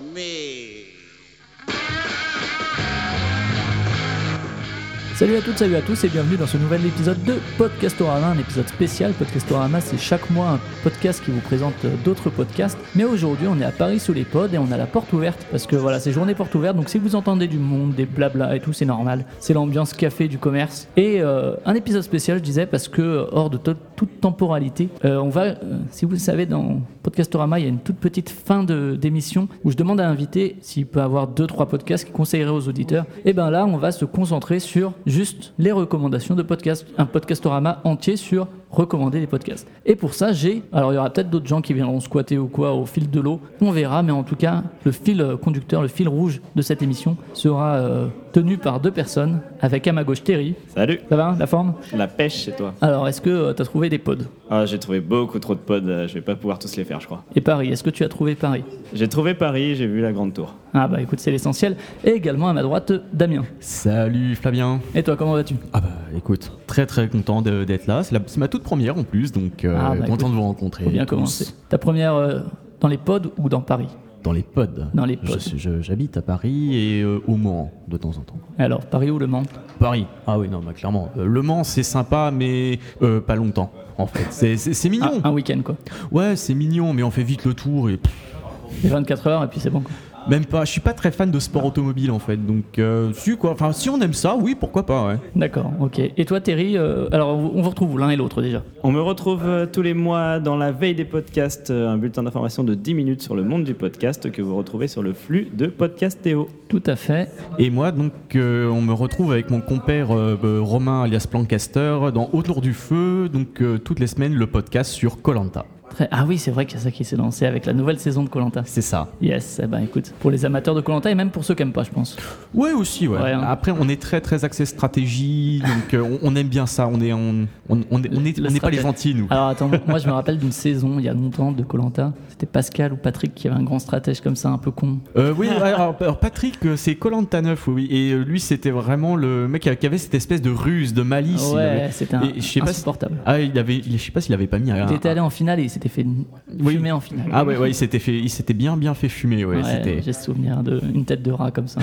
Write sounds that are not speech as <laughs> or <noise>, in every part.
me. Salut à toutes, salut à tous et bienvenue dans ce nouvel épisode de Podcastorama, un épisode spécial. Podcastorama, c'est chaque mois un podcast qui vous présente euh, d'autres podcasts. Mais aujourd'hui, on est à Paris sous les pods et on a la porte ouverte parce que voilà, c'est journée porte ouverte. Donc si vous entendez du monde, des blabla et tout, c'est normal. C'est l'ambiance café du commerce. Et euh, un épisode spécial, je disais, parce que euh, hors de to- toute temporalité, euh, on va, euh, si vous le savez, dans Podcastorama, il y a une toute petite fin d'émission où je demande à l'invité s'il peut avoir deux trois podcasts qu'il conseillerait aux auditeurs. Et ben là, on va se concentrer sur juste les recommandations de podcasts, un podcastorama entier sur recommander les podcasts. Et pour ça, j'ai, alors il y aura peut-être d'autres gens qui viendront squatter ou quoi au fil de l'eau, on verra, mais en tout cas, le fil euh, conducteur, le fil rouge de cette émission sera euh, tenu par deux personnes, avec à ma gauche Terry. Salut, Ça va, la forme? La pêche chez toi. Alors, est-ce que tu as trouvé des pods? Ah, j'ai trouvé beaucoup trop de pods, euh, je vais pas pouvoir tous les faire, je crois. Et Paris, est-ce que tu as trouvé Paris? J'ai trouvé Paris, j'ai vu la grande tour. Ah bah écoute, c'est l'essentiel. Et également à ma droite, Damien. Salut Flavien. Et toi, comment vas-tu? Ah bah écoute, très très content d'être là. C'est la- c'est ma toute première en plus, donc euh, Ah, bah, content écoute, de vous rencontrer. Faut bien commencer. Ta première euh, dans les pods ou dans Paris? Dans les pods. Dans les pods. J'habite à Paris et euh, au Mans de temps en temps. Alors, Paris ou Le Mans? Paris. Ah oui non, bah, clairement. Euh, le Mans c'est sympa, mais euh, pas longtemps. En fait, c'est- c'est c'est Ah, mignon. Un week-end quoi. Ouais, c'est mignon, mais on fait vite le tour et pff, Les 24 heures et puis c'est bon quoi. Même pas. Je suis pas très fan de sport automobile en fait, donc euh, si quoi. Enfin, si on aime ça, oui, pourquoi pas. Ouais. D'accord, ok. Et toi, Terry, euh, alors on vous retrouve l'un et l'autre déjà. On me retrouve euh, tous les mois dans la veille des podcasts, un bulletin d'information de 10 minutes sur le monde du podcast que vous retrouvez sur le flux de Podcast Théo. Tout à fait. Et moi, donc, euh, on me retrouve avec mon compère euh, Romain alias Plancaster dans Autour du Feu, donc euh, toutes les semaines le podcast sur Colanta. Ah oui, c'est vrai qu'il y a ça qui s'est lancé avec la nouvelle saison de Colanta. C'est ça. Yes, eh ben écoute, pour les amateurs de Colanta et même pour ceux qui aiment pas, je pense. Ouais, aussi, ouais. Ouais, hein. Après, on est très très axé stratégie, donc euh, on, on aime bien ça. On est, on, on, est, est, pas les gentils, nous. Alors attends, moi je me <laughs> rappelle d'une saison il y a longtemps de Colanta. C'était Pascal ou Patrick qui avait un grand stratège comme ça, un peu con. Euh, oui, alors, alors, Patrick, euh, c'est Colanta 9, oui. Et lui, c'était vraiment le mec qui avait cette espèce de ruse, de malice. Ouais, c'était pas si- insupportable. Ah, il avait, je sais pas s'il avait pas mis un. Il était allé en finale et il s'était fait Oui. fumer en finale. Ah ouais, ouais, il s'était fait, il s'était bien bien fait fumer, ouais. Ouais. J'ai souvenir d'une tête de rat comme ça.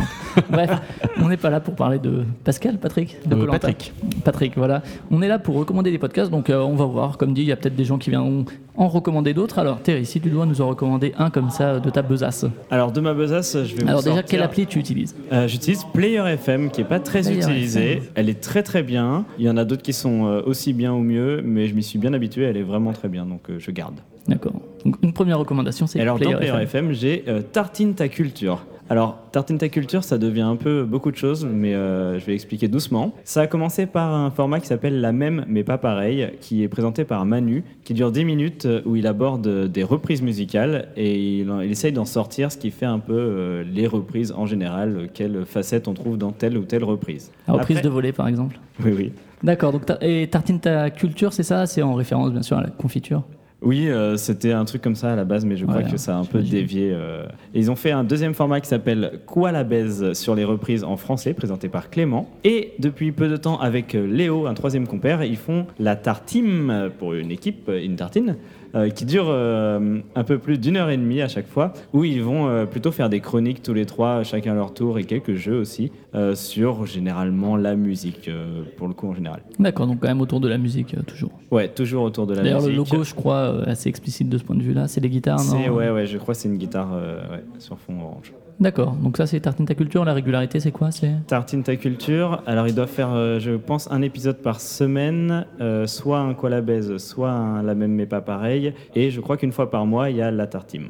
Bref, on n'est pas là pour parler de Pascal, Patrick de Euh. Patrick. Patrick, voilà. On est là pour recommander des podcasts, donc euh, on va voir. Comme dit, il y a peut-être des gens qui viendront en recommander d'autres. Alors, Terry, si tu dois nous en recommander un comme ça de ta besace. Alors de ma besace, je vais Alors, vous déjà, sortir- quelle appli tu utilises? Euh, J'utilise Player FM qui est pas très Player utilisée. FM. Elle est très très bien. Il y en a d'autres qui sont euh, aussi bien ou mieux, mais je m'y suis bien habitué. Elle est vraiment très bien, donc euh, je garde. D'accord. Donc, une première recommandation, c'est alors Player dans Player FM. FM, j'ai euh, Tartine ta culture. Alors Tartine ta culture, ça devient un peu beaucoup de choses, mais euh, je vais expliquer doucement. Ça a commencé par un format qui s'appelle La même mais pas pareil, qui est présenté par Manu, qui dure 10 minutes euh, où il aborde des reprises musicales et il, essaye d'en sortir ce qui fait un peu euh, les reprises en général, quelles facettes on trouve dans telle ou telle reprise. La reprise Après- de volet, par exemple. Oui, oui. D'accord. Donc, ta- et Tartine ta culture, c'est ça? C'est en référence, bien sûr, à la confiture? Oui, euh, c'était un truc comme ça à la base, mais je crois que ça a un peu dévié. euh. Et ils ont fait un deuxième format qui s'appelle Quoi la baise sur les reprises en français, présenté par Clément. Et depuis peu de temps, avec euh, Léo, un troisième compère, ils font la tartime euh, pour une équipe, une tartine, euh, qui dure euh, un peu plus d'une heure et demie à chaque fois, où ils vont euh, plutôt faire des chroniques tous les trois, chacun leur tour, et quelques jeux aussi, sur généralement la musique, pour le coup en général. D'accord. Donc, quand même autour de la musique, toujours. Ouais, toujours autour de la D'ailleurs, musique. le logo, je crois, assez explicite de ce point de vue-là. C'est les guitares, non? ouais, ouais, je crois que c'est une guitare ouais, sur fond orange. D'accord. Donc ça, c'est Tartine ta culture. La régularité, c'est quoi Tartine ta culture. Alors, ils doivent faire, euh, je pense, un épisode par semaine, euh, soit un quoi soit un la même mais pas pareil. Et je crois qu'une fois par mois, il y a la tartime.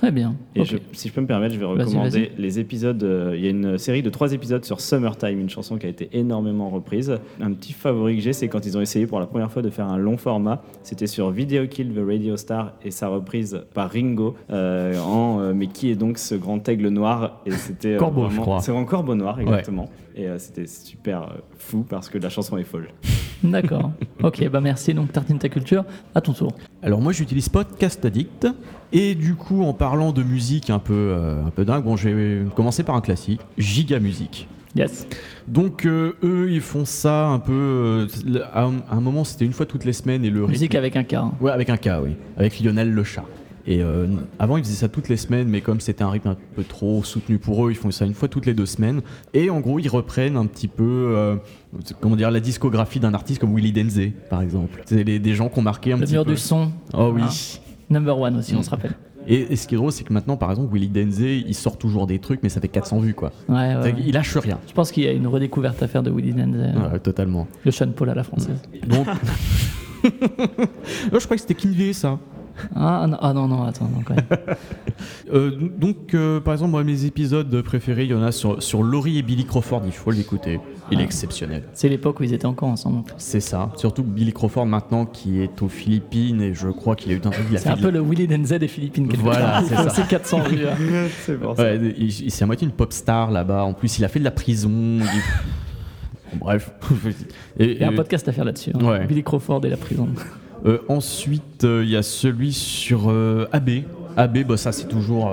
Très bien. Et je- si je peux me permettre, je vais recommander les épisodes. euh, Il y a une série de trois épisodes sur Summertime, une chanson qui a été énormément reprise. Un petit favori que j'ai, c'est quand ils ont essayé pour la première fois de faire un long format. C'était sur Video Kill the Radio Star et sa reprise par Ringo. euh, en euh, Mais qui est donc ce grand aigle noir? Et c'était euh, Corbeau, vraiment- je crois. C'est en corbeau noir, exactement. Et euh, c'était super euh, fou parce que la chanson est folle. D'accord. ok, bah merci. Donc Tartine ta culture. À ton tour. Alors moi j'utilise Podcast Addict et du coup en parlant de musique un peu euh, un peu dingue, bon je vais commencer par un classique, Giga Musique. Yes. Donc euh, eux ils font ça un peu euh, à un, moment c'était une fois toutes les semaines et le Musique rythme- avec un K. hein. Ouais avec un K oui, avec Lionel le chat. Et euh, avant, ils faisaient ça toutes les semaines, mais comme c'était un rythme un peu trop soutenu pour eux, ils font ça une fois toutes les deux semaines. Et en gros, ils reprennent un petit peu, euh, comment dire, la discographie d'un artiste comme Willy Denze, par exemple. C'est des gens qui ont marqué un Le petit mur peu. du son. Oh oui. Ah. Number one aussi, on se rappelle. Et, et ce qui est drôle, c'est que maintenant, par exemple, Willy Denze, il sort toujours des trucs, mais ça fait 400 vues, quoi. Ouais. Il lâche rien. Je pense qu'il y a une redécouverte à faire de Willy Denze, Ouais, totalement. le Sean Paul à la française. Donc. <laughs> Oh, je crois que c'était Kinvey, ça. Ah, non, ah non, non, attends, non, quand même. <laughs> Euh, donc, euh, par exemple, moi, mes épisodes préférés, il y en a sur, sur Laurie et Billy Crawford, il faut l'écouter. Il est Ah. exceptionnel. C'est l'époque où ils étaient encore ensemble. C'est ça. Surtout Billy Crawford maintenant qui est aux Philippines et je crois qu'il a eu un il a C'est un peu le Willy Denze des Philippines. quelque Voilà, c'est ça. aussi 400 vues. hein. <laughs> c'est pour ça. Ouais, il, il- c'est à moitié une pop star là-bas. En plus, il a fait de la prison. il- Bon, <laughs> bref. Et- Il y a un podcast à faire là-dessus. hein. Ouais. Billy Crawford et la prison. Euh, ensuite, euh, il y a celui sur euh, AB. AB, bah, ça c'est toujours,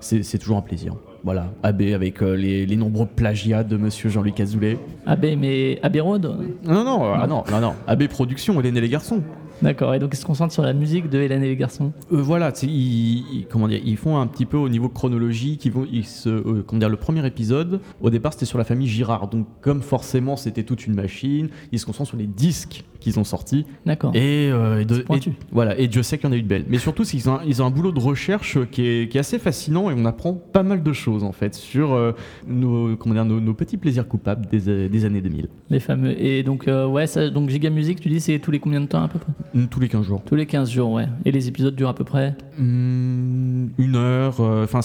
c'est toujours un plaisir. Voilà, AB avec euh, les, les nombreux plagiats de Monsieur Jean-Luc Azoulay. Abbé, mais Abbey Road Non, non, euh, ah non, non, non. AB Productions, Hélène et les garçons. D'accord, et donc ils se concentrent sur la musique de Hélène et les garçons. Euh, voilà, ils, ils- comment dire, ils font un petit peu au niveau chronologique. Ils vont, ils se, euh, comment dire, le premier épisode, au départ, c'était sur la famille Girard. Donc, comme forcément, c'était toute une machine, ils se concentrent sur les disques qu'ils ont sortis. D'accord. Et, euh, et de- pointu. et- voilà, et Dieu sait qu'il y en a eu de belles. Mais surtout, qu'ils ont, ils ont un boulot de recherche qui est, qui est assez fascinant et on apprend pas mal de choses en fait sur euh, nos, comment dire, nos, nos petits plaisirs coupables des, des années 2000. Les fameux. Et donc, ouais, ça, donc Giga Music, tu dis, c'est tous les combien de temps à peu près? Tous les 15 jours. Tous les 15 jours, ouais. Et les épisodes durent à peu près Mm, une heure, euh, enfin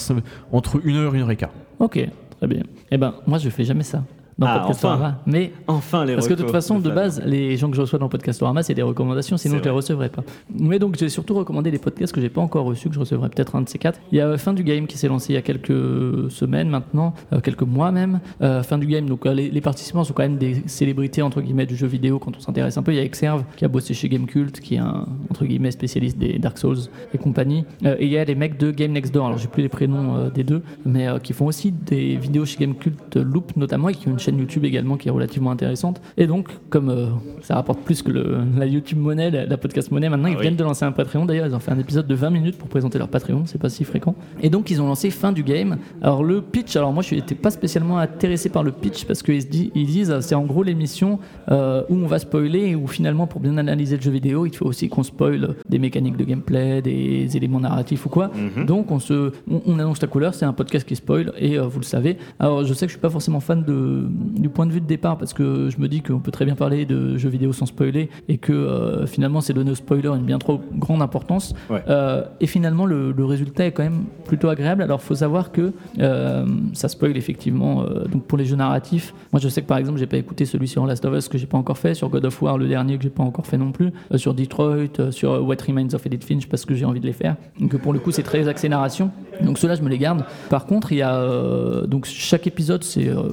entre une heure et une heure et quart. Ok, très bien. Eh ben, moi, je fais jamais ça dans Ah, Podcastorama. enfin. Mais Enfin, les Parce que de toute façon, de base, les gens que je reçois dans Podcastorama, c'est des recommandations, sinon je les vrai. recevrais pas. Mais donc, j'ai surtout recommandé les podcasts que j'ai pas encore reçus, que je recevrai peut-être un de ces quatre. Il y a euh, Fin du Game qui s'est lancé il y a quelques semaines maintenant, euh, quelques mois même. Euh, fin du Game, donc euh, les, les participants sont quand même des célébrités entre guillemets du jeu vidéo quand on s'intéresse un peu. Il y a Exerve qui a bossé chez Gamecult, qui est un entre guillemets spécialiste des Dark Souls et compagnie. Et il y a les mecs de Game Next Door, alors j'ai plus les prénoms des deux, mais qui font aussi des vidéos chez Gamecult Loop notamment et qui ont une chaîne YouTube également qui est relativement intéressante. Et donc, comme euh, ça rapporte plus que le- la YouTube monnaie, la, la podcast monnaie, maintenant ils oui. viennent de lancer un Patreon. D'ailleurs, ils ont fait un épisode de 20 minutes pour présenter leur Patreon, c'est pas si fréquent. Et donc, ils ont lancé Fin du Game. Alors, le pitch, alors moi je n'étais pas spécialement intéressé par le pitch parce qu'ils ils disent c'est en gros l'émission euh, où on va spoiler et où finalement, pour bien analyser le jeu vidéo, il faut aussi qu'on spoil des mécaniques de gameplay, des éléments narratifs ou quoi. Mhm. Donc on se, on, on annonce la couleur, c'est un podcast qui spoil et euh, vous le savez. Alors je sais que je suis pas forcément fan de, du point de vue de départ parce que je me dis qu'on peut très bien parler de jeux vidéo sans spoiler et que euh, finalement c'est donner au spoiler une bien trop grande importance. Ouais. Euh, et finalement le, le résultat est quand même plutôt agréable. Alors faut savoir que euh, ça spoil effectivement. donc pour les jeux narratifs, moi je sais que par exemple j'ai pas écouté celui sur Last of Us que j'ai pas encore fait, sur God of War le dernier que j'ai pas encore fait non plus, sur Detroit, sur What Remains of Edith Finch parce que j'ai envie de les faire. Donc pour le coup c'est très axé narration. Donc ceux-là je me les garde. Par contre il y a donc chaque épisode c'est euh,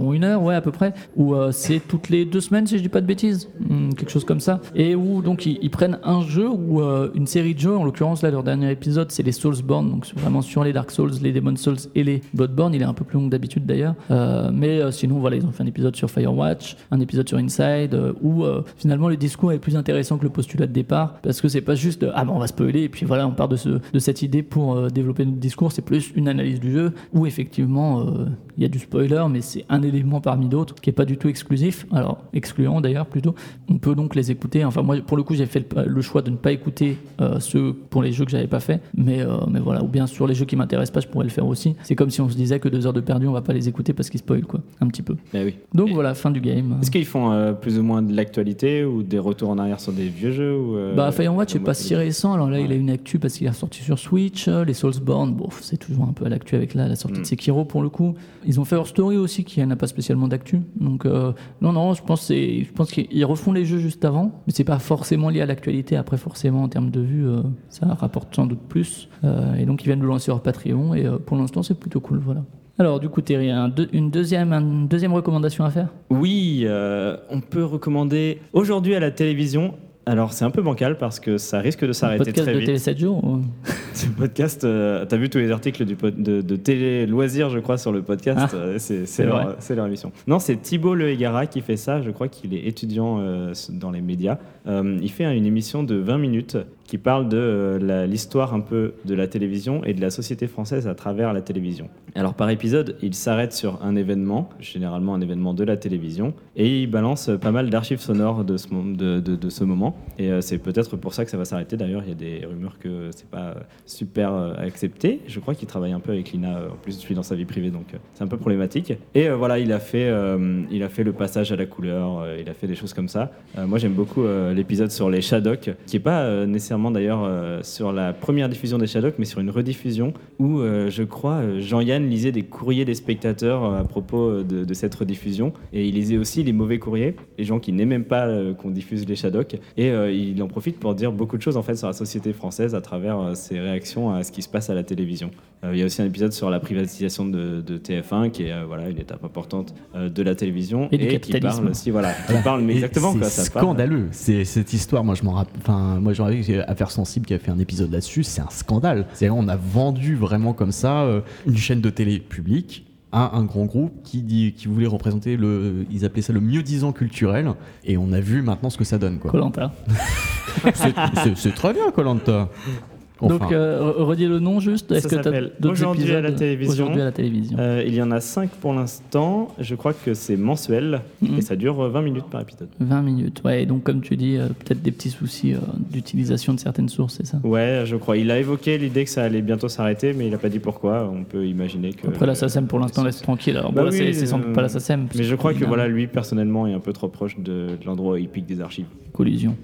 environ une heure ouais à peu près où euh, c'est toutes les deux semaines si je dis pas de bêtises, Hmm, quelque chose comme ça. Et où donc ils, prennent un jeu ou euh, une série de jeux. En l'occurrence là leur dernier épisode c'est les Soulsborne donc vraiment sur les Dark Souls, les Demon Souls et les Bloodborne. Il est un peu plus long que d'habitude d'ailleurs. Euh, mais sinon voilà ils ont fait un épisode sur Firewatch, un épisode sur Inside où finalement le discours est plus intéressant que le postulat de départ parce que c'est pas juste ah bon on va spoiler et puis voilà on part de, ce, de cette idée pour développer notre discours. C'est plus une analyse du jeu où effectivement il y a du spoiler mais c'est un élément parmi d'autres qui est pas du tout exclusif. Alors excluant d'ailleurs plutôt. On peut donc les écouter. Enfin moi pour le coup j'ai fait le, choix de ne pas écouter euh, ceux pour les jeux que j'avais pas fait. Mais, euh, mais voilà ou bien sur les jeux qui m'intéressent pas je pourrais le faire aussi. C'est comme si on se disait que deux heures de perdu on va pas les écouter parce qu'ils spoilent quoi un petit peu. Mais oui. Donc Et- voilà fin du game. Est-ce qu'ils font euh, plus ou moins de l'actualité ou des retours en arrière sur des vieux jeux ou, euh, Bah, Firewatch est comme pas si récent. Alors là, il a une actu parce qu'il est sorti sur Switch. Euh, Les Soulsborne, bon, c'est toujours un peu à l'actu avec là, la sortie Mm. de Sekiro pour le coup. Ils ont fait leur story aussi qui n'a pas spécialement d'actu. Donc euh, non, non, je pense, je pense qu'ils refont les jeux juste avant, mais c'est pas forcément lié à l'actualité. Après, forcément, en termes de vue, euh, ça rapporte sans doute plus. Euh, et donc, ils viennent de lancer leur Patreon et pour l'instant, c'est plutôt cool. Voilà. Alors, du coup, deux- une, deuxième, une deuxième recommandation à faire? Oui, on peut recommander aujourd'hui à la télévision. Alors c'est un peu bancal parce que ça risque de s'arrêter podcast très de vite. Télé 7 jours ou- <laughs> Ce podcast, euh, t'as vu tous les articles du de, de télé loisirs, je crois, sur le podcast. Ah, euh, c'est leur, émission. Non, c'est Thibaut Le Hégara qui fait ça. Je crois qu'il est étudiant euh, dans les médias. Euh, il fait une émission de 20 minutes qui parle de euh, l'histoire un peu de la télévision et de la société française à travers la télévision. Alors par épisode, il s'arrête sur un événement, généralement un événement de la télévision, et il balance pas mal d'archives sonores de ce, moment. Et euh, c'est peut-être pour ça que ça va s'arrêter. D'ailleurs, il y a des rumeurs que c'est pas super euh, accepté. Je crois qu'il travaille un peu avec Lina. En plus, je suis dans sa vie privée, donc c'est un peu problématique. Et voilà, il a fait, il a fait le passage à la couleur. il a fait des choses comme ça. Moi, j'aime beaucoup l'épisode sur les Shadocks, qui est pas euh, d'ailleurs euh, sur la première diffusion des Shadocks, mais sur une rediffusion où euh, je crois euh, Jean-Yann lisait des courriers des spectateurs à propos de, de cette rediffusion, et il lisait aussi les mauvais courriers, les gens qui n'aiment même pas qu'on diffuse les Shadocks, et il en profite pour dire beaucoup de choses en fait sur la société française à travers ses réactions à ce qui se passe à la télévision. Il y a aussi un épisode sur la privatisation de, de TF1, qui est voilà une étape importante de la télévision Et du qui capitalisme. parle aussi voilà, qui parle mais Et exactement quoi, C'est ça scandaleux. C'est cette histoire. Moi, je m'en rappelle. Enfin, moi, j'en Affaires Sensibles qui a fait un épisode là-dessus. C'est un scandale. C'est on a vendu vraiment comme ça euh, une chaîne de télé publique à un grand groupe qui dit qui voulait représenter le. Ils appelaient ça le mieux disant culturel. Et on a vu maintenant ce que ça donne. Colanta. <laughs> C'est très bien, Colanta. Donc, euh, re- redis le nom juste. Est-ce Ça que s'appelle Aujourd'hui à la télévision. Aujourd'hui à la télévision. Euh, il y en a 5 pour l'instant. Je crois que c'est mensuel Mhm. et ça dure euh, 20 minutes par épisode. 20 minutes. Ouais, et donc comme tu dis, euh, peut-être des petits soucis euh, d'utilisation de certaines sources, c'est ça? Ouais, je crois. Il a évoqué l'idée que ça allait bientôt s'arrêter, mais il n'a pas dit pourquoi. On peut imaginer que. Après la SACEM pour l'instant laisse tranquille. Alors Bah bon, là, oui, c'est sans doute euh, pas la SACEM. Mais je crois que voilà, lui personnellement est un peu trop proche de, de l'endroit épique des archives. Collision.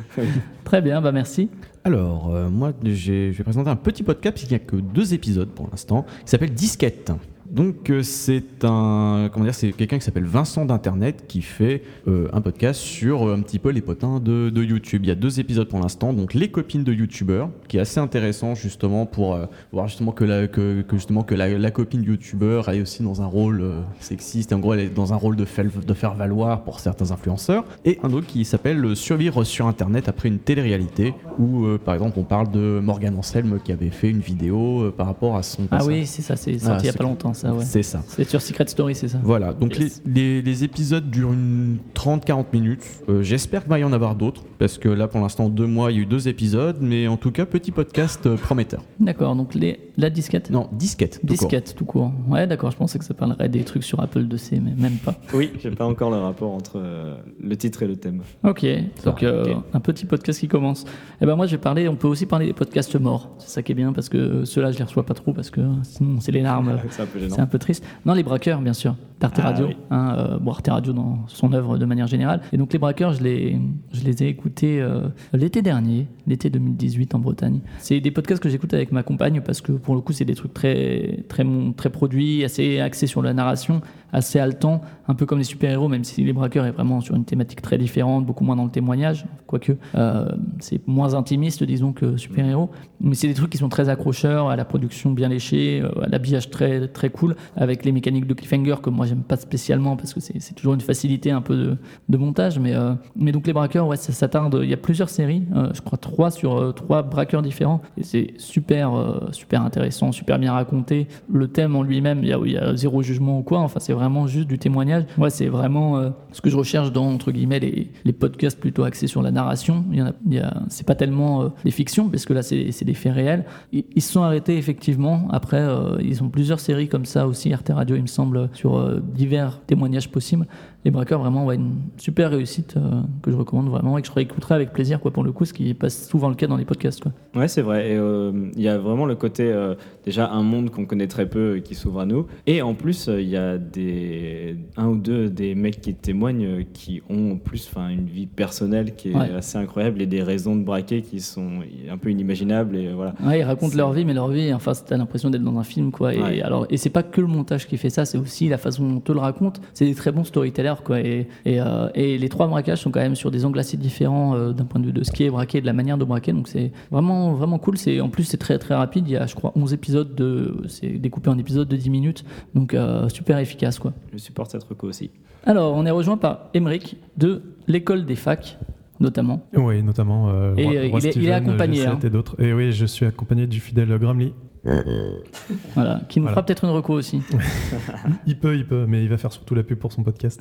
<laughs> Très bien, bah merci. Alors, euh, moi, je vais présenter un petit podcast, puisqu'il n'y a que deux épisodes pour l'instant, qui s'appelle Disquette. Donc, euh, c'est un. Comment dire C'est quelqu'un qui s'appelle Vincent d'Internet qui fait euh, un podcast sur euh, un petit peu les potins de, de YouTube. Il y a deux épisodes pour l'instant. Donc, Les copines de YouTubeurs, qui est assez intéressant justement pour euh, voir justement que la, que, que justement que la, la copine YouTubeur est aussi dans un rôle sexiste. En gros, elle est dans un rôle de, faire- de faire valoir pour certains influenceurs. Et un autre qui s'appelle Survivre sur Internet après une télé-réalité, où par exemple on parle de Morgan Anselme qui avait fait une vidéo par rapport à son Ah oui, c'est ça, c'est sorti Ah, il y a pas longtemps, ça, ouais. C'est ça. C'est sur Secret Story, c'est ça Voilà, donc Yes. les, les- les épisodes durent une 30-40 minutes. Euh, J'espère qu'il va y en avoir d'autres, parce que là pour l'instant, deux mois, il y a eu deux épisodes, mais en tout cas, petit podcast euh, prometteur. D'accord, donc les, la disquette Non, disquette. tout court. Disquette, tout court. Ouais, d'accord, je pensais que ça parlerait des trucs sur Apple 2C, mais même pas. Oui, j'ai pas encore le rapport entre euh, le titre et le thème. Ok, donc euh, un petit podcast qui commence. Et ben moi, je vais parler, on peut aussi parler des podcasts morts. C'est ça qui est bien, parce que ceux-là, je les reçois pas trop, parce que sinon, c'est les larmes. <laughs> C'est un peu gênant. C'est un peu triste. Non, les braqueurs, bien sûr, d'Arte Ah, Radio. oui. Hein, euh, bon, Arte Radio dans son œuvre de manière générale. Et donc, les braqueurs, je les, je les ai écoutés euh, l'été dernier, l'été 2018 en Bretagne. C'est des podcasts que j'écoute avec ma compagne parce que pour le coup, c'est des trucs très, très, très produits, assez axés sur la narration, assez haletant, un peu comme les super-héros, même si les braqueurs est vraiment sur une thématique très différente, beaucoup moins dans le témoignage, quoique euh, c'est moins intimiste, disons, que super-héros. Mais c'est des trucs qui sont très accrocheurs, à la production bien léchée, à l'habillage très, très cool, avec les mécaniques de cliffhanger que moi j'aime pas spécialement parce que c'est toujours une facilité un peu de, montage. Mais, euh, mais donc les braqueurs, ouais, ça s'attarde. Il y a plusieurs séries, euh, je crois trois sur euh, trois braqueurs différents. Et c'est super, super intéressant, super bien raconté. Le thème en lui-même, il y a, zéro jugement ou quoi. Enfin, c'est vraiment juste du témoignage. Moi, c'est vraiment ce que je recherche dans entre guillemets les, podcasts plutôt axés sur la narration. Il y en a, c'est pas tellement des fictions parce que là, c'est des faits réels. Ils, ils se sont arrêtés effectivement. Après, ils ont plusieurs séries comme ça aussi. Arte Radio, il me semble, sur euh, divers témoignages possibles. Les braqueurs, vraiment, ouais, une super réussite euh, que je recommande vraiment et que je réécouterai avec plaisir, quoi, pour le coup, ce qui est pas souvent le cas dans les podcasts, quoi. Ouais, c'est vrai. Et euh, il y a vraiment le côté, euh, déjà, un monde qu'on connaît très peu qui s'ouvre à nous. Et en plus, il y a des, un ou deux des mecs qui témoignent qui ont en plus une vie personnelle qui est Ouais. assez incroyable et des raisons de braquer qui sont un peu inimaginables. Et voilà. Ouais, ils racontent leur vie, mais leur vie, enfin, t'as l'impression d'être dans un film, quoi. Et Ouais. alors, et c'est pas que le montage qui fait ça, c'est aussi la façon dont on te le raconte. C'est des très bons storytellers, quoi. Et, et, euh, et les trois braquages sont quand même sur des angles assez différents euh, d'un point de vue de ce qui est braqué, et de la manière de braquer. Donc c'est vraiment, vraiment cool. C'est en plus c'est très très rapide. Il y a, je crois, 11 épisodes de, c'est découpé en épisodes de 10 minutes. Donc euh, super efficace, quoi. Je supporte cette reco aussi. Alors, on est rejoint par Emeric de l'école des facs, notamment. Oui, notamment. euh, Et, Roi- Roi il est- il est Steven, accompagné, G7 hein. et d'autres. Et oui, je suis accompagné du fidèle Gramly. <laughs> Voilà, qui nous Voilà. fera peut-être une reco aussi. <laughs> Il peut, il peut, mais il va faire surtout la pub pour son podcast.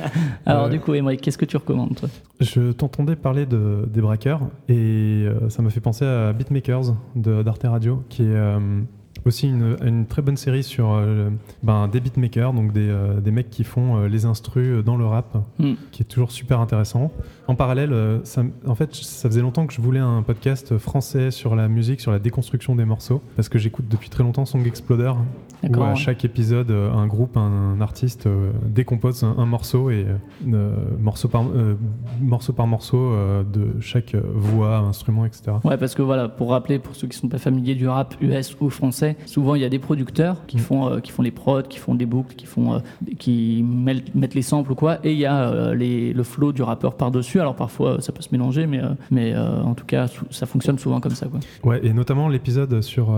<laughs> Alors Euh, du coup, Émeric, qu'est-ce que tu recommandes toi? Je t'entendais parler de, des braqueurs et euh, ça m'a fait penser à Beatmakers de- d'Arte Radio, qui est euh, aussi une, une très bonne série sur euh, ben, des beatmakers, donc des, euh, des mecs qui font euh, les instrus dans le rap, Hmm. qui est toujours super intéressant. En parallèle, euh, ça, en fait, ça faisait longtemps que je voulais un podcast français sur la musique, sur la déconstruction des morceaux, parce que j'écoute depuis très longtemps Song Exploder, où à ouais. chaque épisode, euh, un groupe, un, un artiste euh, décompose un, un morceau et euh, morceau, par, euh, morceau par morceau de chaque voix, instrument, etc. Ouais, parce que voilà, pour rappeler, pour ceux qui sont pas familiers du rap US ou français, souvent il y a des producteurs qui Mm. font, qui font les prods, qui font des boucles, qui font, qui mettent, les samples ou quoi, et il y a les, le flow du rappeur par dessus. Alors parfois euh, ça peut se mélanger, mais, euh, mais euh, en tout cas ça fonctionne souvent comme ça, quoi. Ouais, et notamment l'épisode sur.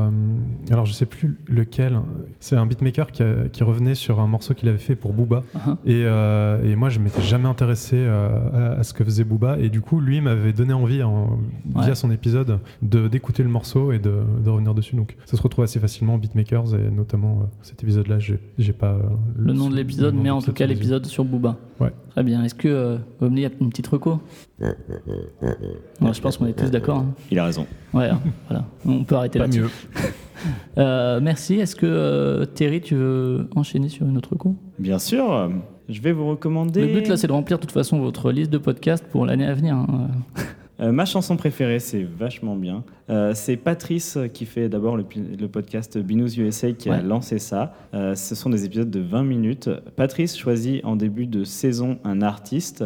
alors, je sais plus lequel. C'est un beatmaker qui, a- qui revenait sur un morceau qu'il avait fait pour Booba. Uh-huh. Et, et moi, je m'étais jamais intéressé à, à ce que faisait Booba. Et du coup, lui m'avait donné envie, en- via Ouais. son épisode, de d'écouter le morceau et de, de revenir dessus. Donc, ça se retrouve assez facilement, Beatmakers, et notamment cet épisode-là, j'ai pas. Le nom de l'épisode, mais en tout cas l'épisode sur Booba. Ouais. Très bien. Est-ce que euh, Omni a une petite reco? Ouais, Je pense qu'on est tous d'accord. hein. Il a raison. Ouais, hein, voilà. On peut arrêter Pas là-dessus. mieux. <laughs> Euh, merci. Est-ce que euh, Terry, tu veux enchaîner sur une autre reco? Bien sûr, je vais vous recommander. Le but là, c'est de remplir de toute façon votre liste de podcasts pour l'année à venir. hein. Euh, ma chanson préférée, c'est vachement bien. Euh, c'est Patrice qui fait d'abord le, podcast Binous USA qui a lancé ça. Euh, ce sont des épisodes de 20 minutes. Patrice choisit en début de saison un artiste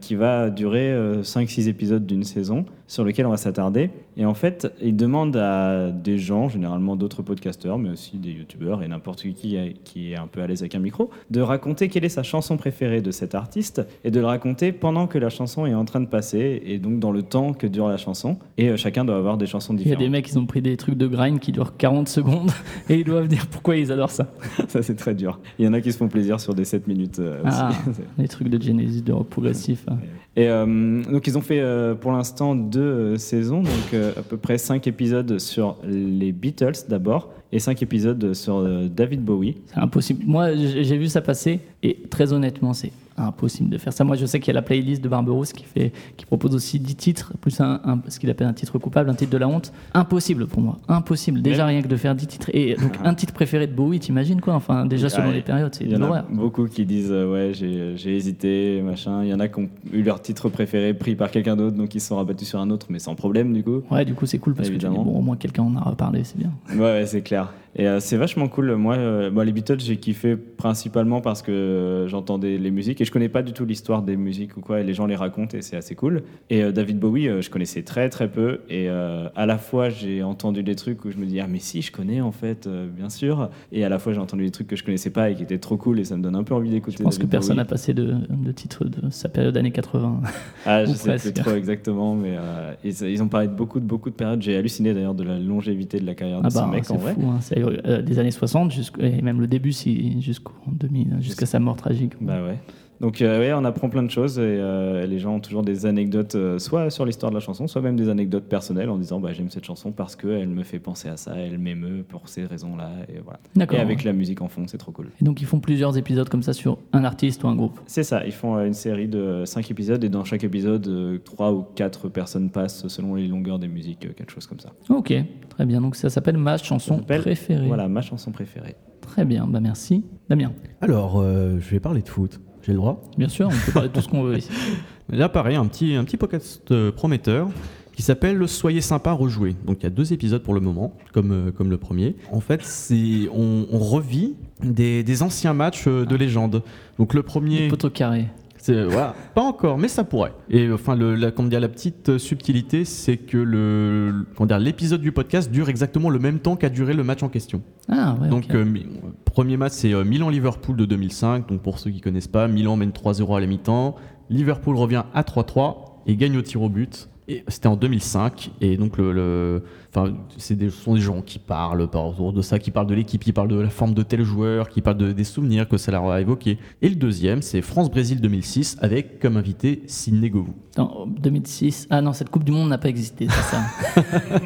qui va durer 5-6 épisodes d'une saison sur lequel on va s'attarder. Et en fait, il demande à des gens, généralement d'autres podcasteurs, mais aussi des youtubeurs et n'importe qui qui est, qui un peu à l'aise avec un micro, de raconter quelle est sa chanson préférée de cet artiste et de le raconter pendant que la chanson est en train de passer et donc dans le temps que dure la chanson. Et euh, chacun doit avoir des chansons Il y a différentes. des mecs, ils ont pris des trucs de grind qui durent 40 secondes <laughs> et ils doivent dire pourquoi ils adorent ça. <laughs> Ça, c'est très dur. Il y en a qui se font plaisir sur des 7 minutes euh, aussi. Ah, <laughs> les trucs de Genesis, de rock progressif. hein. Et euh, donc ils ont fait euh, pour l'instant deux euh, saisons, donc à peu près cinq épisodes sur les Beatles d'abord et cinq épisodes sur David Bowie. C'est impossible. Moi, j'ai vu ça passer et très honnêtement, c'est impossible de faire ça. Moi, je sais qu'il y a la playlist de Barberousse qui, fait, qui propose aussi 10 titres, plus un, un- ce qu'il appelle un titre coupable, un titre de la honte. Impossible pour moi. Impossible. Déjà, rien que de faire 10 titres. Et <laughs> donc, un titre préféré de Bowie, t'imagines quoi Enfin, déjà, selon Ah, les périodes, c'est a l'horreur. beaucoup qui disent euh, ouais j'ai hésité machin. Il y en a qui ont eu leur titre préféré pris par quelqu'un d'autre donc ils se sont rabattus sur un autre mais sans problème du coup. Ouais, du coup, c'est cool parce que tu dis, bon, au moins quelqu'un en a reparlé, c'est bien. Ouais, ouais, c'est clair. Et euh, c'est vachement cool. Moi, euh, bon, les Beatles, j'ai kiffé principalement parce que euh, j'entendais les musiques et je connais pas du tout l'histoire des musiques ou quoi. Et les gens les racontent et c'est assez cool. Et euh, David Bowie, je connaissais très très peu. Et à la fois, j'ai entendu des trucs où je me dis ah mais si, je connais en fait, bien sûr. Et à la fois, j'ai entendu des trucs que je connaissais pas et qui étaient trop cool et ça me donne un peu envie d'écouter. Je pense que personne n'a passé de, de titre de sa période années 80. Ah, je <laughs> sais presque. plus trop exactement, mais ils, ils ont parlé de beaucoup de beaucoup de périodes. J'ai halluciné d'ailleurs de la longévité de la carrière de Ah ce bah, mec c'est en vrai. fou, hein. Euh, des années 60 jusqu'au- et même le début si, jusqu'en 2000, jusqu'à sa mort tragique. Bah ouais. Donc euh, ouais, on apprend plein de choses et euh, les gens ont toujours des anecdotes, euh, soit sur l'histoire de la chanson, soit même des anecdotes personnelles en disant bah, j'aime cette chanson parce qu'elle me fait penser à ça, elle m'émeut pour ces raisons-là et voilà. D'accord. Et avec la musique en fond, c'est trop cool. Et donc ils font plusieurs épisodes comme ça sur un artiste ou un groupe. C'est ça, ils font euh, une série de 5 épisodes et dans chaque épisode, 3 ou 4 personnes passent selon les longueurs des musiques, euh, quelque chose comme ça. Ok, très bien. Donc ça s'appelle ma chanson préférée. Voilà, ma chanson préférée. Très bien, bah merci. Damien, Alors, euh, je vais parler de foot. J'ai le droit bien sûr, on peut parler de tout ce qu'on veut ici. <laughs> Là, pareil, un petit, un petit podcast euh, prometteur qui s'appelle Soyez sympa, rejouer. Donc, il y a deux épisodes pour le moment, comme, euh, comme le premier. En fait, c'est on, on revit des, des anciens matchs euh, de légende. Donc, le premier. Poteau carré. C'est voilà, <laughs> pas encore, mais ça pourrait. Et enfin, le, la, comment dire, la petite euh, subtilité, c'est que le, le- comment dire, l'épisode du podcast dure exactement le même temps qu'a duré le match en question. Ah ouais. Donc, euh, premier match, c'est euh, Milan-Liverpool de 2005. Donc, pour ceux qui connaissent pas, Milan mène 3-0 à la mi-temps. Liverpool revient à 3-3 et gagne au tir au but Et c'était en 2005. Et donc, le, le- des, ce sont des gens qui parlent par autour de ça, qui parlent de l'équipe, qui parlent de la forme de tel joueur, qui parlent de- des souvenirs que ça leur a évoqué. Et le deuxième, c'est France-Brésil 2006 avec comme invité Sidney Govou. En 2006. Ah non, cette Coupe du Monde n'a pas existé, c'est ça. <laughs>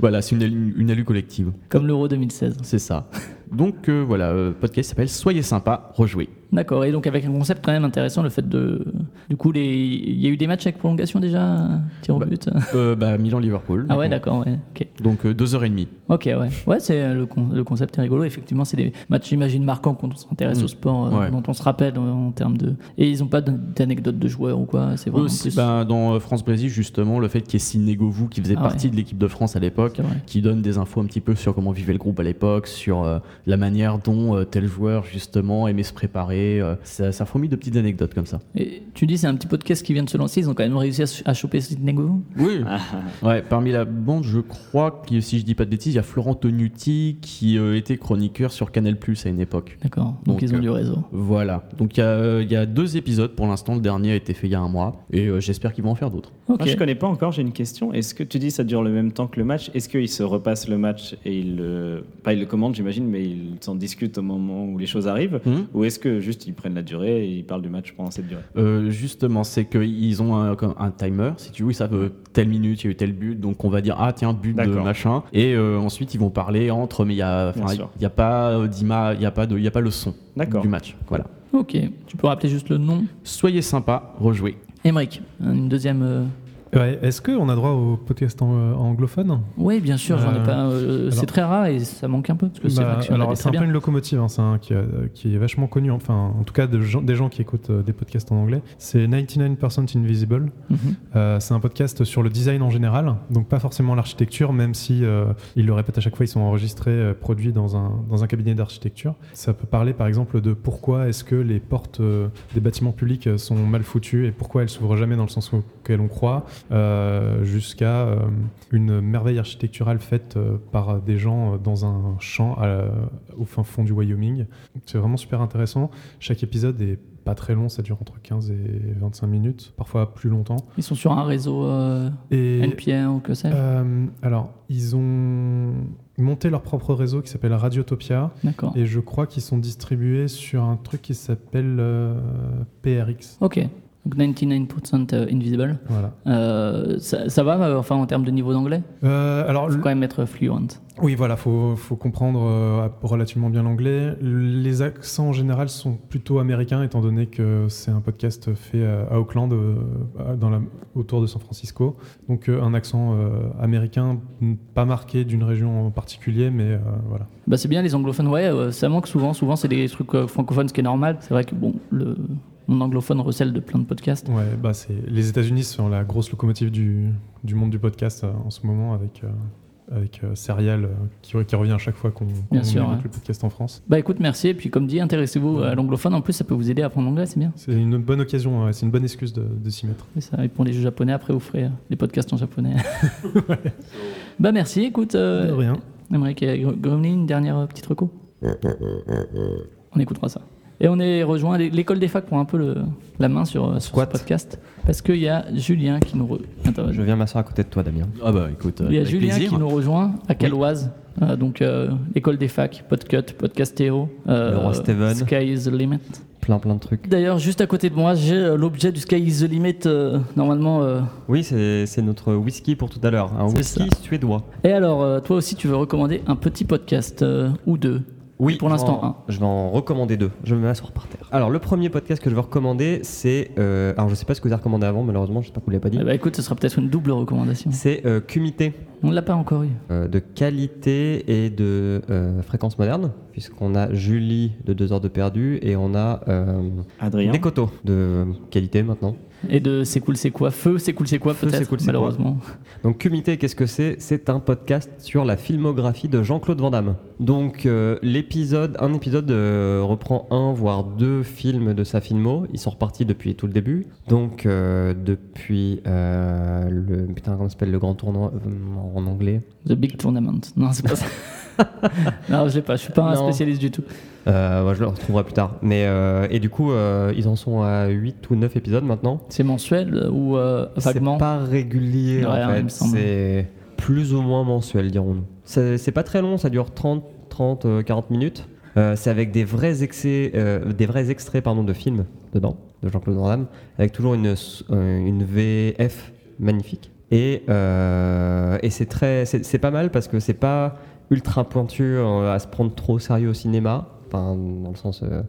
Voilà, c'est une, alu- une alu collective. Comme l'Euro 2016. C'est ça. Donc euh, voilà, euh, podcast s'appelle Soyez sympa, rejouez. D'accord, et donc avec un concept quand même intéressant, le fait de. Du coup, les... il y a eu des matchs avec prolongation déjà Tir au Bah, but Euh, bah, Milan-Liverpool. Ah ouais, d'accord, ouais. Ok, Donc euh, deux heures et demie. ok, ouais. Ouais, c'est euh, le, con- le concept est rigolo. Effectivement, c'est des matchs, j'imagine, marquants quand on s'intéresse Mm. au sport, euh, Ouais. dont on se rappelle en, en termes de. Et ils n'ont pas d'an- d'anecdotes de joueurs ou quoi C'est Aussi, plus. bah, dans euh, France-Brésil, justement, le fait qu'il y ait Sidney Govou qui faisait Ah partie ouais. de l'équipe de France à l'époque, vrai. qui donne des infos un petit peu sur comment vivait le groupe à l'époque, sur euh, la manière dont euh, tel joueur, justement, aimait se préparer. euh, ça, ça fourmille de petites anecdotes comme ça. Et tu dis, c'est un petit podcast qui vient de se lancer. Ils ont quand même réussi à, ch- à choper Sidney Govou Oui. Ah, <laughs> Ouais, parmi la bande, je crois que si je dis pas de bêtises, il y a Florent Tonuti qui euh, était chroniqueur sur Canal Plus à une époque. D'accord. Donc, Donc, ils ont euh, du réseau. Voilà. Donc il y, a, euh, il y a deux épisodes pour l'instant. Le dernier a été fait il y a un mois et euh, j'espère qu'ils vont en faire d'autres. Ok. Moi, je connais pas encore, j'ai une question. Est-ce que tu dis ça dure le même temps que le match? Est-ce qu'ils se repassent le match et ils le. Pas ils le commandent, j'imagine, mais ils s'en discutent au moment où les choses arrivent Hmm Ou est-ce que juste ils prennent la durée et ils parlent du match pendant cette durée? Euh, justement, c'est qu'ils ont un, timer. Si tu veux, ils savent euh, telle minute, il y a eu tel but, donc on va dire ah tiens but de machin. Et euh, ensuite ils vont parler entre, mais il y a, y a pas d'ima- il y a pas de, il y a pas le son D'accord. du match. Voilà. Ok. Tu peux rappeler juste le nom? Soyez sympa, rejouez. Émeric, une deuxième. euh, Ouais, Est-ce qu'on a droit au podcast en- euh, anglophone? Oui, bien sûr, j'en ai Euh, pas. euh, c'est très rare et ça manque un peu parce que Bah, alors c'est un peu une locomotive, hein, c'est un qui, est vachement connu, enfin en tout cas de gens- des gens qui écoutent des podcasts en anglais. C'est 99% Invisible. Mhm. Euh, c'est un podcast sur le design en général, donc pas forcément l'architecture, même si euh, ils le répètent à chaque fois, ils sont enregistrés, produits dans un, dans un cabinet d'architecture. Ça peut parler par exemple de pourquoi est-ce que les portes des bâtiments publics sont mal foutues et pourquoi elles s'ouvrent jamais dans le sens auquel on croit, euh, jusqu'à euh, une merveille architecturale faite euh, par des gens dans un champ à au fin fond du Wyoming. C'est vraiment super intéressant. Chaque épisode est pas très long, ça dure entre 15 et 25 minutes, parfois plus longtemps. Ils sont sur un réseau euh, Et NPR ou que sais-je. euh, alors, ils ont monté leur propre réseau qui s'appelle Radiotopia D'accord. et je crois qu'ils sont distribués sur un truc qui s'appelle euh, PRX. Ok. Donc 99% Invisible. Voilà. Euh, ça, ça va, euh, enfin en termes de niveau d'anglais? Euh, alors, Faut quand même être fluent. oui, voilà, faut, faut comprendre euh, relativement bien l'anglais. Les accents en général sont plutôt américains, étant donné que c'est un podcast fait à Auckland, euh, dans la- autour de San Francisco. Donc, euh, un accent euh, américain, pas marqué d'une région en particulier, mais euh, voilà. Bah c'est bien les anglophones, ouais, euh, ça manque souvent. Souvent c'est des trucs euh, francophones, ce qui est normal. C'est vrai que bon, le mon anglophone recèle de plein de podcasts. Ouais, bah c'est les États-Unis sont la grosse locomotive du, du monde du podcast euh, en ce moment avec euh, avec euh, Serial euh, qui, qui revient à chaque fois qu'on évoque ouais. le podcast en France. Bah écoute, merci. Et puis comme dit, intéressez-vous à l'anglophone. En plus, ça peut vous aider à apprendre l'anglais, c'est bien. C'est une bonne occasion, ouais, c'est une bonne excuse de, de s'y mettre. Et ça, et pour les jeux japonais, après vous ferez les podcasts en japonais. <laughs> Bah merci. Écoute, euh, De rien. Émeric et Gr- Gremlin, une dernière petite reco. <laughs> On écoutera ça. Et on est rejoint, l'école des facs prend un peu le- la main sur, euh, sur ce podcast. Parce qu'il y a Julien qui nous, re- Attends, Je viens m'asseoir à côté de toi, Damien. Ah bah écoute, Il y a Julien plaisir. qui nous rejoint à Caloise. Euh, donc euh, l'école des facs, Podcut, Podcastéo, euh, Le roi Steven. Sky is the limit. Plein, plein de trucs. D'ailleurs, juste à côté de moi, j'ai euh, l'objet du Sky is the limit. euh, normalement, euh, Oui, c'est notre whisky pour tout à l'heure. Un whisky ça. suédois. Et alors, euh, toi aussi, tu veux recommander un petit podcast euh, ou deux? Oui, Pour l'instant, je vais en- Je vais en recommander deux. Je vais m'asseoir par terre. Alors, le premier podcast que je vais recommander, c'est. euh, alors, je sais pas ce que vous avez recommandé avant, malheureusement, je sais pas que vous l'avez pas dit. Eh ben, Écoute, ce sera peut-être une double recommandation. C'est euh, Cumité, On ne l'a pas encore eu. euh, de qualité et de euh, fréquence moderne, puisqu'on a Julie de 2 heures de perdu et on a euh, Adrien Nekoto de qualité maintenant. Et de C'est cool, c'est quoi? Feu, c'est cool, c'est quoi Feu, peut-être c'est cool, c'est Malheureusement. Donc Cumité, qu'est-ce que c'est? C'est un podcast sur la filmographie de Jean-Claude Van Damme. Donc euh, l'épisode, un épisode euh, reprend un voire deux films de sa filmo. Ils sont repartis depuis tout le début. Donc euh, depuis euh, le putain comment ça s'appelle? Le grand tournoi euh, en anglais. The Big Tournament. Non, c'est pas ça. <laughs> Non, je l'ai pas. Je suis pas un Non. spécialiste du tout. Euh, ouais, je le retrouverai plus tard. Mais, euh, et du coup, euh, ils en sont à 8 ou 9 épisodes maintenant. C'est mensuel ou vaguement C'est pas régulier Ouais, en fait. C'est plus ou moins mensuel, dirons-nous. C'est pas très long, ça dure 30, 30 euh, 40 minutes. C'est avec des vrais, excès, des vrais extraits pardon, de films dedans, de Jean-Claude Van Damme, avec toujours une VF magnifique. Et, euh, et c'est très, c'est pas mal parce que c'est pas ultra pointu euh, à se prendre trop au sérieux au cinéma, enfin dans le sens euh,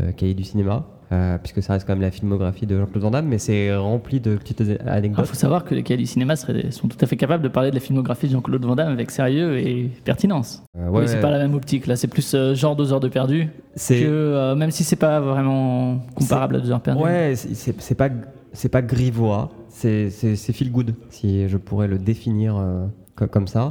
euh, cahier du cinéma, euh, puisque ça reste quand même la filmographie de Jean-Claude Van Damme, mais c'est rempli de petites Il anecdotes. faut savoir que les cahiers du cinéma seraient- sont tout à fait capables de parler de la filmographie de Jean-Claude Van Damme avec sérieux et pertinence. Euh, ouais, oui, c'est pas la même optique. Là, c'est plus euh, genre deux heures de perdu que même si c'est pas vraiment comparable à deux heures perdues. ouais, c'est pas c'est pas grivois, c'est c'est c'est feel good si je pourrais le définir euh, co- comme ça.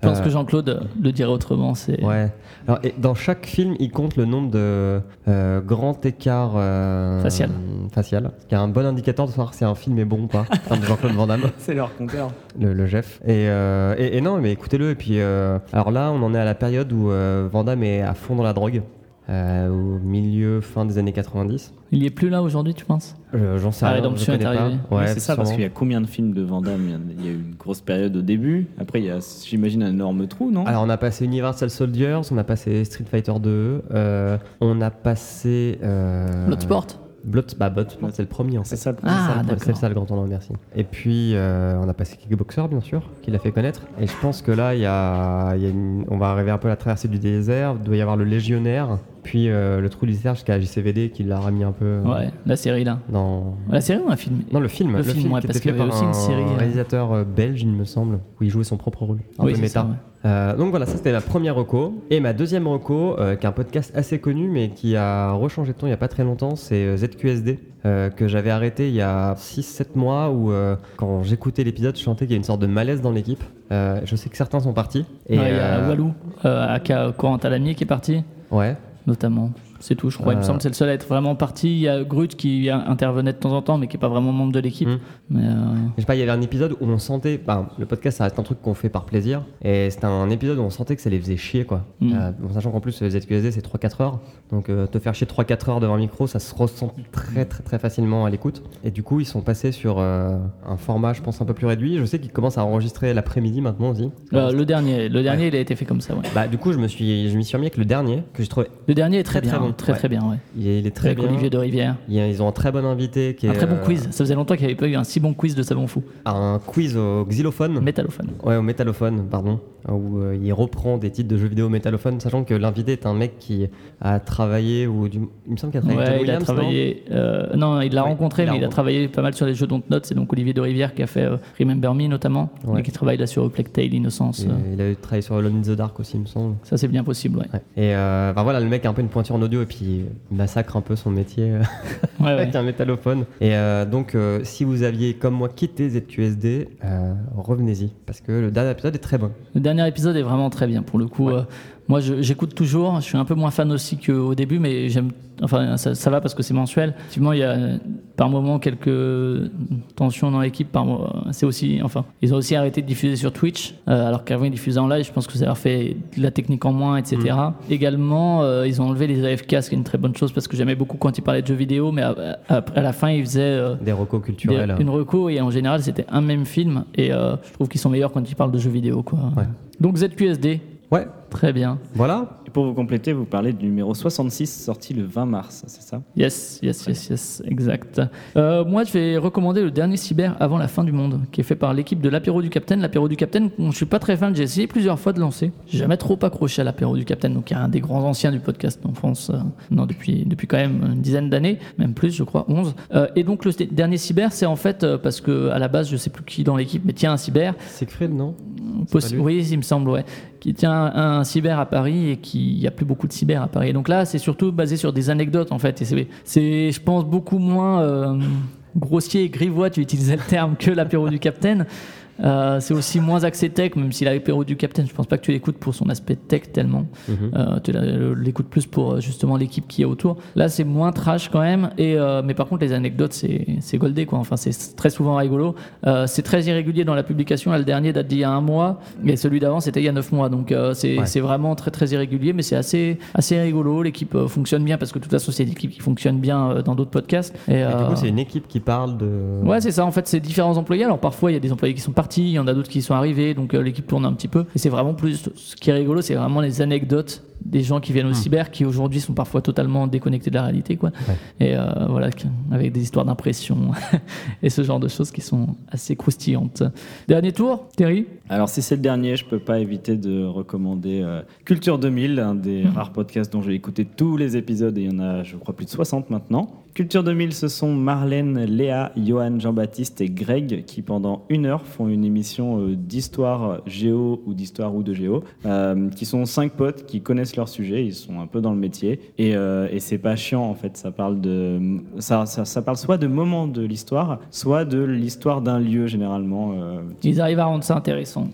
Je pense Euh, que Jean-Claude le dirait autrement. C'est Ouais. Alors, et dans chaque film, il compte le nombre de euh, grands écarts euh, Facial. facial, qui est un bon indicateur de savoir si un film est bon ou pas. de Jean-Claude Van Damme. <laughs> C'est leur compteur. le, le Jeff. Et, euh, et, et non, mais écoutez-le. Et puis, euh, alors là, on en est à la période où euh, Van Damme est à fond dans la drogue, euh, au milieu, fin des années 90. il y est plus là aujourd'hui, tu penses? Euh, J'en sais La rien, rédemption je est arrivée. Ouais, c'est ça, parce qu'il y a combien de films de Van Damme? Il y a- eu une grosse période au début. Après, il y a, j'imagine, un énorme trou, non? Alors on a passé Universal Soldiers, on a passé Street Fighter 2, euh, on a passé... Euh, Bloodsport? Blood, bah, Bloodsport, c'est le premier en fait. C'est ça. Ah, C'est ça, ça le grand tournoi, merci. Et puis euh, on a passé Kickboxer bien sûr, qui l'a fait connaître. Et je pense que là, il y a, il y a une- on va arriver un peu à la traversée du désert, il doit y avoir le Légionnaire, puis euh, le trou du désert jusqu'à JCVD qui l'a remis un peu euh, Ouais, la série là. dans... La série ou un film? Non, le film. Le film, ouais, qui parce qu'il y avait aussi une un série, euh. réalisateur euh, belge, il me semble, où il jouait son propre rôle. Un Oui, peu c'est méta. ça, ouais. Donc voilà, ça c'était ma première reco. Et ma deuxième reco, qui est un podcast assez connu, mais qui a rechangé de ton il n'y a pas très longtemps, c'est ZQSD, que j'avais arrêté il y a 6-7 mois, où quand j'écoutais l'épisode, je sentais qu'il y a une sorte de malaise dans l'équipe. Je sais que certains sont partis. Et, Ouais, Il y a Walou, aka Corentin Lamier qui est parti, Ouais. Notamment. C'est tout, je crois. Il me Euh. semble que c'est le seul à être vraiment parti. Il y a Grut qui intervenait de temps en temps, mais qui n'est pas vraiment membre de l'équipe. Mm. Mais euh, Je sais pas, il y avait un épisode où on sentait, bah, le podcast ça reste un truc qu'on fait par plaisir, et c'était un épisode où on sentait que ça les faisait chier quoi. Mm. Euh, bon, sachant qu'en plus le ZQSD c'est 3-4 heures, donc euh, te faire chier 3-4 heures devant un micro ça se ressent très très très facilement à l'écoute. Et du coup ils sont passés sur euh, un format je pense un peu plus réduit, je sais qu'ils commencent à enregistrer l'après-midi maintenant aussi. euh, le dernier, le dernier, il a été fait comme ça. Ouais. Bah du coup je me suis, je m'y suis remis avec le dernier que j'ai trouvé, Le dernier est très, très bon. Très Ouais. très bien. Ouais. il est, il est très Avec bien. Olivier de Rivière. Il y a- Ils ont un très bon invité qui est Un très bon euh, quiz. Ça faisait longtemps qu'il n'y avait pas eu un si bon quiz de Savon Fou. un quiz au xylophone. Métallophone. Ouais, au métallophone, pardon, où euh, il reprend des titres de jeux vidéo métallophone, sachant que l'invité est un mec qui a travaillé, ou du... il me semble qu'il a travaillé avec a non euh, non, il l'a Ouais, rencontré, il mais il a travaillé pas mal sur les jeux Dontnod. C'est donc Olivier de Rivière qui a fait euh, Remember Me notamment, et qui travaille là sur Plague Tale Innocence. Et, euh, Il a travaillé sur Alone in the Dark aussi, il me semble. Ça, c'est bien possible, ouais. Et euh, enfin, voilà, le mec a un peu une pointure en audio et puis il massacre un peu son métier euh, ouais. <laughs> avec un métallophone. Et euh, donc, euh, si vous aviez, comme moi, quitté ZQSD, revenez-y, parce que le dernier épisode est très bon. Le dernier épisode est vraiment très bien pour le coup. Moi, j'écoute toujours. Je suis un peu moins fan aussi qu'au début, mais j'aime. Enfin, ça, ça va parce que c'est mensuel. Effectivement, il y a par moment quelques tensions dans l'équipe. Par c'est aussi. Enfin, ils ont aussi arrêté de diffuser sur Twitch, euh, alors qu'avant ils diffusaient en live. Je pense que ça leur fait de la technique en moins, etc. Également, euh, ils ont enlevé les AFK, ce qui est une très bonne chose parce que j'aimais beaucoup quand ils parlaient de jeux vidéo, mais à, à- à la fin ils faisaient. euh, Des recos culturels. des- une reco et en général c'était un même film et je trouve qu'ils sont meilleurs quand ils parlent de jeux vidéo quoi. Ouais. Donc ZQSD, Ouais, très bien. voilà. Et pour vous compléter, vous parlez du numéro 66 sorti le 20 mars, c'est ça? Yes, yes, yes, yes, exact. Euh, moi je vais recommander le dernier cyber avant la fin du monde qui est fait par l'équipe de l'apéro du Capitaine. L'apéro du Capitaine, je suis pas très fan, j'ai essayé plusieurs fois de lancer. J'ai jamais trop accroché à l'apéro du Capitaine, donc il y a un des grands anciens du podcast en France, euh, non depuis, depuis quand même une dizaine d'années, même plus je crois, 11. Euh, et donc le dernier cyber c'est en fait euh, parce que à la base je sais plus qui dans l'équipe mais tiens un cyber Siegfried, non? Possi- oui, il me semble, ouais. Qui tient un, un cyber à Paris et qui il y a plus beaucoup de cyber à Paris. Donc là, c'est surtout basé sur des anecdotes en fait. C'est, je pense, beaucoup moins euh, grossier et grivois. Tu utilisais le terme que l'apéro du Capitaine. Euh, c'est aussi moins axé tech, même si l'apéro du Captain, je pense pas que tu l'écoutes pour son aspect tech tellement. Mhm. Euh, tu la- l'écoutes plus pour euh, justement l'équipe qui est autour. Là, c'est moins trash quand même. Et, euh, mais par contre, les anecdotes, c'est goldé. Quoi. Enfin, c'est très souvent rigolo. Euh, c'est très irrégulier dans la publication. Là, le dernier date d'il y a un mois. Et celui d'avant, c'était il y a neuf mois. Donc, euh, c'est Ouais. vraiment très, très irrégulier. Mais c'est assez, assez rigolo. L'équipe euh, fonctionne bien parce que de toute façon, c'est une équipe qui fonctionne bien euh, dans d'autres podcasts. Et, Et du euh, coup, c'est une équipe qui parle de. Ouais, c'est ça. En fait, c'est différents employés. Alors parfois, il y a des employés qui sont partis, il y en a d'autres qui sont arrivés, donc euh, l'équipe tourne un petit peu. Et c'est vraiment plus. Ce qui est rigolo, c'est vraiment les anecdotes des gens qui viennent au cyber, qui aujourd'hui sont parfois totalement déconnectés de la réalité, quoi. Et euh, voilà, avec des histoires d'impression <laughs> et ce genre de choses qui sont assez croustillantes. Dernier tour, Terry? Alors si c'est le dernier, je peux pas éviter de recommander euh, Culture 2000, un des rares podcasts dont j'ai écouté tous les épisodes et il y en a je crois plus de 60 maintenant. Culture 2000, ce sont Marlène, Léa, Johan, Jean-Baptiste et Greg qui pendant une heure font une émission euh, d'histoire géo ou d'histoire ou de géo, euh, qui sont cinq potes qui connaissent leur sujet, ils sont un peu dans le métier et, euh, c'est pas chiant en fait, ça parle de ça, parle soit de moments de l'histoire, soit de l'histoire d'un lieu généralement. euh, Ils arrivent à rendre ça intéressant.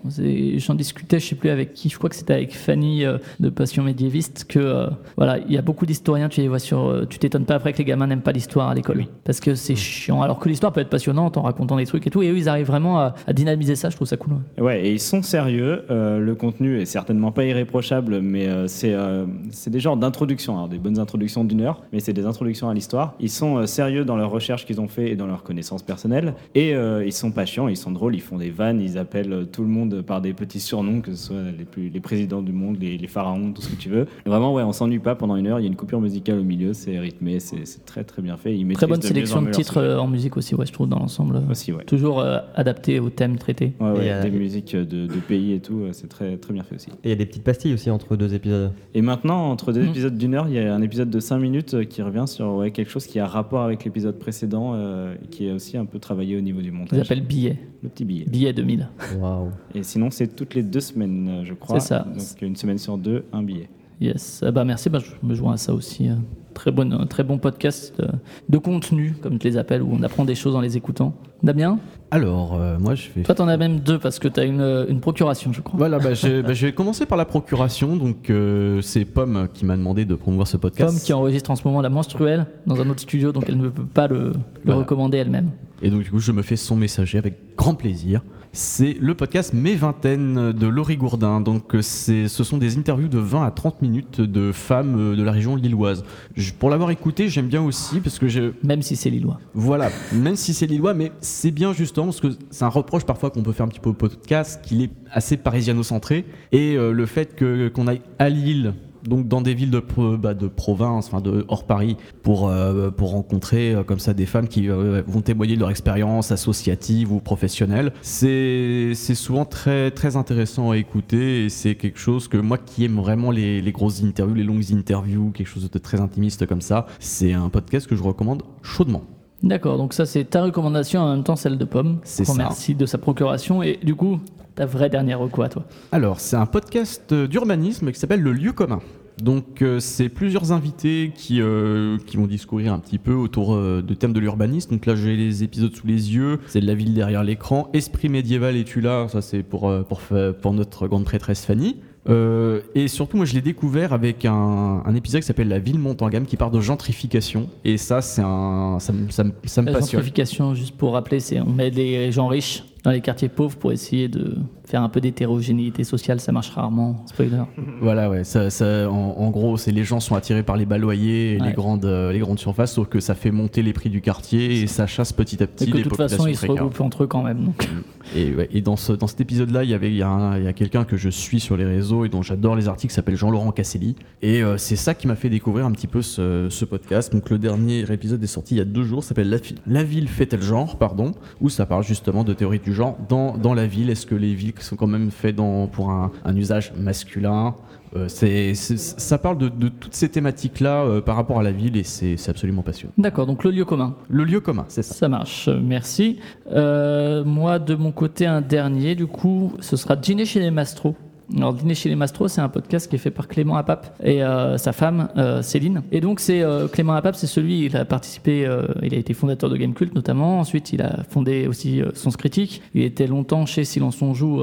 J'en discutais, je sais plus avec qui, je crois que c'était avec Fanny de Passion médiéviste, que voilà, il y a beaucoup d'historiens, tu les vois sur. tu t'étonnes pas après que les gamins n'aiment pas l'histoire à l'école. Parce que c'est chiant. Alors que l'histoire peut être passionnante en racontant des trucs et tout. Et eux, ils arrivent vraiment à, à dynamiser ça, je trouve ça cool. ouais. Ouais, et ils sont sérieux. euh, le contenu est certainement pas irréprochable, mais euh, c'est euh, c'est des genres d'introductions, alors des bonnes introductions d'une heure, mais c'est des introductions à l'histoire. Ils sont euh, sérieux dans leurs recherches qu'ils ont fait et dans leurs connaissances personnelles, et ils sont pas chiants, ils sont drôles, ils font des vannes, ils appellent tout le monde par des petits surnoms, que ce soit les, plus, les présidents du monde, les, les pharaons, tout ce que tu veux. Et vraiment, ouais, on s'ennuie pas pendant une heure. Il y a une coupure musicale au milieu, c'est rythmé, c'est c'est très très bien fait. Ils Très bonne de sélection de titres euh, en musique aussi, ouais, je trouve, dans l'ensemble. euh, Aussi, ouais. Toujours euh, adapté au thème traité. Ouais, ouais, Et, euh, des musiques de, de pays et tout, c'est très, très bien fait aussi. Et il y a des petites pastilles aussi entre deux épisodes. Et maintenant, entre deux Mm. épisodes d'une heure, il y a un épisode de 5 minutes qui revient sur ouais, quelque chose qui a rapport avec l'épisode précédent euh, et qui est aussi un peu travaillé au niveau du Ils montage. appellent Billet. Le petit billet. Billet 2000. Waouh. Et sinon, c'est toutes les deux semaines, je crois. C'est ça. Donc une semaine sur deux, un billet. Yes, Ah bah merci, bah, je me joins à ça aussi. euh, Très, bonne, très bon podcast euh, de contenu, comme tu les appelles, où on apprend des choses en les écoutant. Damien, Alors, euh, moi, je vais. toi t'en as même deux parce que tu as une, une procuration, je crois. Voilà, bah, je, <laughs> bah, je vais commencer par la procuration. Donc, euh, c'est Pomme qui m'a demandé de promouvoir ce podcast. Pomme qui enregistre en ce moment la menstruelle dans un autre studio, donc elle ne peut pas le, le Voilà. recommander elle-même. Et donc, du coup, je me fais son messager avec grand plaisir. C'est le podcast Mes Vingtaines de Laurie Gourdin. Donc, euh, ce sont des interviews de 20 à 30 minutes de femmes euh, de la région lilloise. Je- pour l'avoir écouté, j'aime bien aussi parce que je, Même si c'est lillois. Voilà, même si c'est lillois, mais c'est bien justement parce que c'est un reproche parfois qu'on peut faire un petit peu au podcast, qu'il est assez parisiano-centré, et euh, le fait qu'on aille à Lille, donc dans des villes de, bah, de province, hors Paris, pour euh, rencontrer euh, comme ça des femmes qui euh, vont témoigner de leur expérience associative ou professionnelle, c'est souvent très très intéressant à écouter et c'est quelque chose que moi qui aime vraiment les, les grosses interviews, les longues interviews, quelque chose de très intimiste comme ça, c'est un podcast que je recommande chaudement. D'accord, donc ça c'est ta recommandation en même temps celle de Pomme. C'est ça. Merci de sa procuration et du coup, ta vraie dernière à toi. Alors, c'est un podcast euh, d'urbanisme qui s'appelle Le Lieu commun. Donc, euh, c'est plusieurs invités qui, euh, qui vont discourir un petit peu autour euh, de thèmes de l'urbanisme. Donc là, j'ai les épisodes sous les yeux. C'est de la ville derrière l'écran. Esprit médiéval et tu là? Ça, c'est pour, pour, pour notre grande prêtresse Fanny. Euh, et surtout, moi, je l'ai découvert avec un, un épisode qui s'appelle La ville monte en gamme, qui parle de gentrification. Et ça, c'est un, ça, me- ça, me- ça me La passionne. gentrification, juste pour rappeler, c'est on met des gens riches dans les quartiers pauvres pour essayer de faire un peu d'hétérogénéité sociale, ça marche rarement. Spoiler. <laughs> Voilà, ouais. Ça, ça- en, en gros, c'est les gens sont attirés par les bas loyers et Ouais. les grandes, euh, les grandes surfaces, sauf que ça fait monter les prix du quartier et ça chasse petit à petit Et que de toute façon, ils se regroupent entre eux quand même. Donc. Et, ouais, et dans, ce, dans cet épisode-là, il y avait il y a, quelqu'un que je suis sur les réseaux et dont j'adore les articles, qui s'appelle Jean-Laurent Casselli. Et euh, c'est ça qui m'a fait découvrir un petit peu ce, ce podcast. Donc le dernier épisode est sorti il y a deux jours, s'appelle la, La ville fait-elle genre, pardon, où ça parle justement de théorie du genre dans, dans la ville. Est-ce que les villes sont quand même faites dans, pour un, un usage masculin Euh, c'est, c'est- ça parle de, de toutes ces thématiques-là euh, par rapport à la ville et c'est, c'est absolument passionnant. D'accord, donc le lieu commun. Le lieu commun, c'est ça. Ça marche, merci. Euh, moi, de mon côté, un dernier, du coup, ce sera Dîner chez les Mastros. Alors, Dîner chez les Mastros, c'est un podcast qui est fait par Clément Apap et euh, sa femme euh, Céline. Et donc, c'est euh, Clément Apap, c'est celui, il a participé, il a été fondateur de Gamecult notamment. Ensuite, il a fondé aussi Sens Critique. Il était longtemps chez Silence on Joue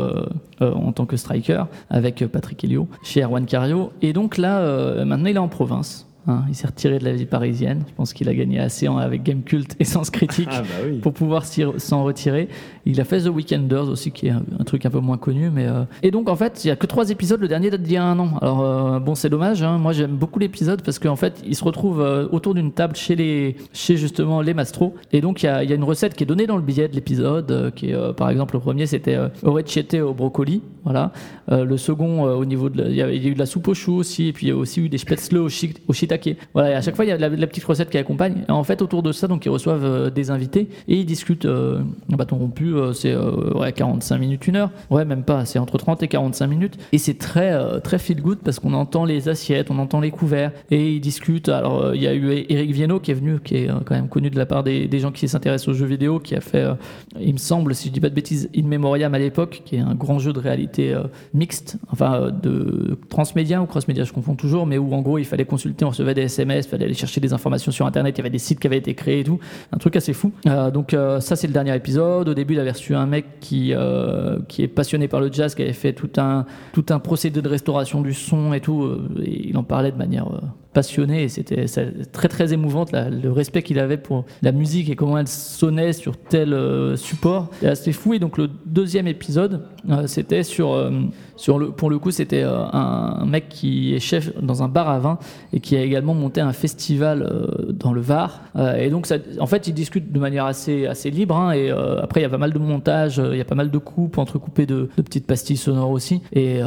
en tant que striker avec Patrick Helio, chez Erwan Cario. Et donc là, maintenant, il est en province. Hein. il s'est retiré de la vie parisienne. Je pense qu'il a gagné assez avec Gamecult et Sens Critique Ah bah oui. pour pouvoir s'en retirer. Il a fait The Weekenders aussi, qui est un, un truc un peu moins connu. Mais euh, Et donc, en fait, il y a que trois épisodes. Le dernier date d'il y a un an. Alors, euh, bon, c'est dommage. hein. Moi, j'aime beaucoup l'épisode parce qu'en fait, il se retrouve euh, autour d'une table chez, les, chez justement les mastros. Et donc, il y a, il y a une recette qui est donnée dans le billet de l'épisode. qui est, par exemple, le premier, c'était orecchiette au brocoli. Voilà. Le second, au niveau de. la- il y, a, eu de la soupe au chou aussi. Et puis, il y a aussi eu des spätzle au, au shiitake. Voilà. À chaque fois, il y a la, petite recette qui accompagne. En fait, autour de ça, donc, ils reçoivent euh, des invités et ils discutent. Euh, bâton rompu, euh, c'est euh, ouais, 45 minutes, une heure. Ouais, même pas. C'est entre 30 et 45 minutes. Et c'est très, euh, très feel good parce qu'on entend les assiettes, on entend les couverts et ils discutent. Alors, il y a eu Eric Viennot qui est venu, qui est quand même connu de la part des, gens qui s'intéressent aux jeux vidéo, qui a fait, il me semble, si je dis pas de bêtises, In Memoriam à l'époque, qui est un grand jeu de réalité mixte, enfin de transmédia ou cross-média, je confonds toujours, mais où en gros il fallait consulter, on recevait des SMS, fallait aller chercher des informations sur internet, il y avait des sites qui avaient été créés et tout, un truc assez fou. Euh, donc euh, ça c'est le dernier épisode. Au début il avait reçu un mec qui, euh, qui est passionné par le jazz, qui avait fait tout un, tout un procédé de restauration du son et tout, et il en parlait de manière passionnée et c'était très très émouvante le respect qu'il avait pour la musique et comment elle sonnait sur tel euh, support. C'est assez fou et donc le deuxième épisode euh, c'était sur, euh, pour le coup c'était un, mec qui est chef dans un bar à vin et qui a également monté un festival dans le Var. Et donc, en fait, ils discutent de manière assez, assez libre. hein, et après, il y a pas mal de montage, il y a pas mal de coupes entrecoupées de, petites pastilles sonores aussi. Et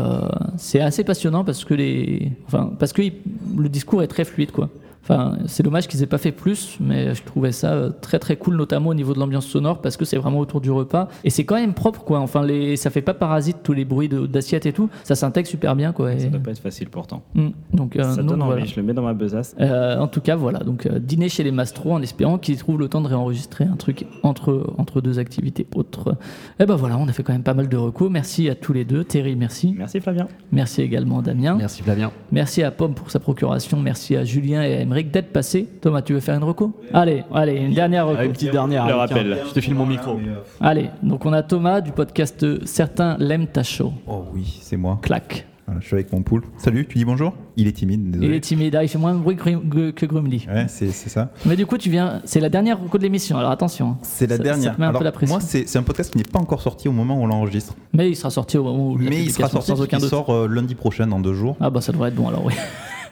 c'est assez passionnant parce que les, enfin, parce que le discours est très fluide, quoi. Enfin, c'est dommage qu'ils aient pas fait plus, mais je trouvais ça euh, très très cool, notamment au niveau de l'ambiance sonore, parce que c'est vraiment autour du repas et c'est quand même propre, quoi. Enfin, les, ça fait pas parasite tous les bruits d'assiettes et tout, ça s'intègre super bien, quoi. Ça et- doit pas être facile pourtant. Mm. donc, euh, ça donc, donne envie, voilà. je le mets dans ma besace. Euh, en tout cas, voilà. Donc, euh, dîner chez les Mastros en espérant qu'ils trouvent le temps de réenregistrer un truc entre, entre deux activités autres. Et ben voilà, on a fait quand même pas mal de recours. Merci à tous les deux. Terry, merci. Merci Flavien. Merci également Damien. Merci Flavien. Merci à Pomme pour sa procuration. Merci à Julien et à Emeric d'être passés. Thomas, tu veux faire une reco? Allez, allez, une dernière reco. Ah, une petite dernière. Le rappel. Je te file mon micro. Allez, donc on a Thomas du podcast Certains l'aiment ta show. Oh oui, c'est moi. Clac. Voilà, je suis avec mon poule. Salut, tu dis bonjour? Il est timide, Il désolé. est timide, ah, il fait moins de bruit que, Grumly. Ouais, c'est c'est ça. Mais du coup, tu viens. C'est la dernière reco de l'émission, alors attention. C'est la Ça- dernière. Ça te met un Alors, peu la pression. moi, c'est c'est un podcast qui n'est pas encore sorti au moment où on l'enregistre. Mais il sera sorti au moment où Mais il sera sorti, sans aucun il doute. sort euh, lundi prochain, dans deux jours. Ah bah ça devrait être bon alors oui.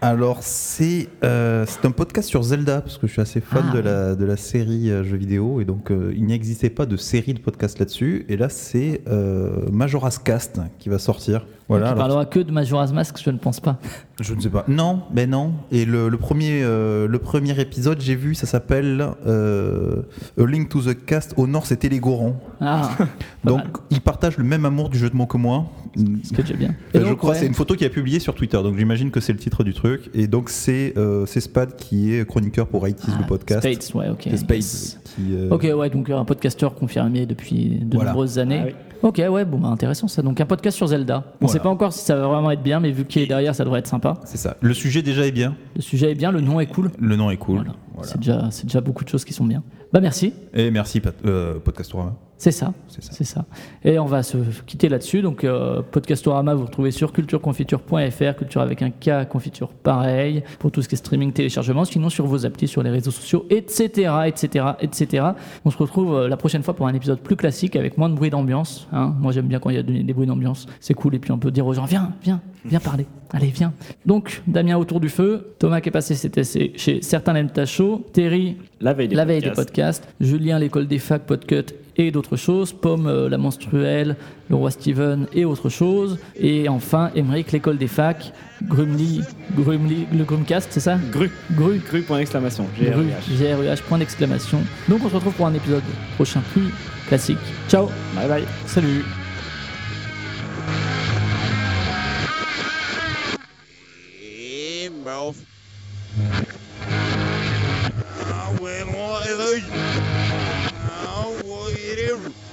Alors, c'est euh, c'est un podcast sur Zelda, parce que je suis assez fan Ah, de, la, de la série euh, jeux vidéo, et donc euh, il n'existait pas de série de podcast là-dessus. Et là, c'est euh, Majora's Cast qui va sortir. Voilà. tu alors- parleras que de Majora's Mask, je ne pense pas. Je ne sais pas. Non, mais non. Et le, le premier, euh, le premier épisode, j'ai vu, ça s'appelle euh, A Link to the Cast. Au nord, c'était les Gorons. Ah, <laughs> Donc, mal. ils partagent le même amour du jeu de mots que moi. ce que j'ai bien. Euh, je donc, crois ouais. c'est une photo qu'il a publiée sur Twitter, donc j'imagine que c'est le titre du truc. Et donc c'est euh, Spad qui est chroniqueur pour IT's Ah, le podcast. Spades, ouais, ok. Spade Yes. qui. euh, Ok, ouais, donc un podcasteur confirmé depuis de Voilà. nombreuses années. Ah oui. Ok, ouais, bon, bah, intéressant ça. Donc un podcast sur Zelda. On Voilà. sait pas encore si ça va vraiment être bien, mais vu qu'il est derrière, ça devrait être sympa. C'est ça. Le sujet déjà est bien. Le sujet est bien, le nom est cool. Le nom est cool. Voilà. Voilà. C'est déjà, c'est déjà beaucoup de choses qui sont bien. Bah merci, Et merci Pat- euh, Podcastorama. C'est ça. C'est ça. C'est ça. Et on va se quitter là-dessus. Donc, euh, Podcastorama, vous retrouvez sur cultureconfiture.fr, culture avec un K, confiture pareil, pour tout ce qui est streaming, téléchargement, sinon sur vos applis, sur les réseaux sociaux, etc., etc., etc. On se retrouve euh, la prochaine fois pour un épisode plus classique avec moins de bruit d'ambiance. hein. Moi, j'aime bien quand il y a des des bruits d'ambiance. C'est cool. Et puis, on peut dire aux gens, viens, viens, viens parler. Allez, viens. Donc, Damien autour du feu. Thomas qui est passé, c'était chez Certains l'aiment ta show. Terry, La veille des la veille des podcasts. podcasts. Julien, l'école des facs, Podcut et d'autres choses. Pomme, euh, la menstruelle, le roi Steven et autres choses. Et enfin, Emmerich, l'école des facs. Grumly, Grumly, le Grumcast, c'est ça? Gru. Gru. Gru, point d'exclamation. Gru, GRUH. G-R-U-H, point d'exclamation. Donc on se retrouve pour un épisode prochain plus classique. Ciao Bye bye. Salut. Et mouth. Ah, ouais, moi, Ouais,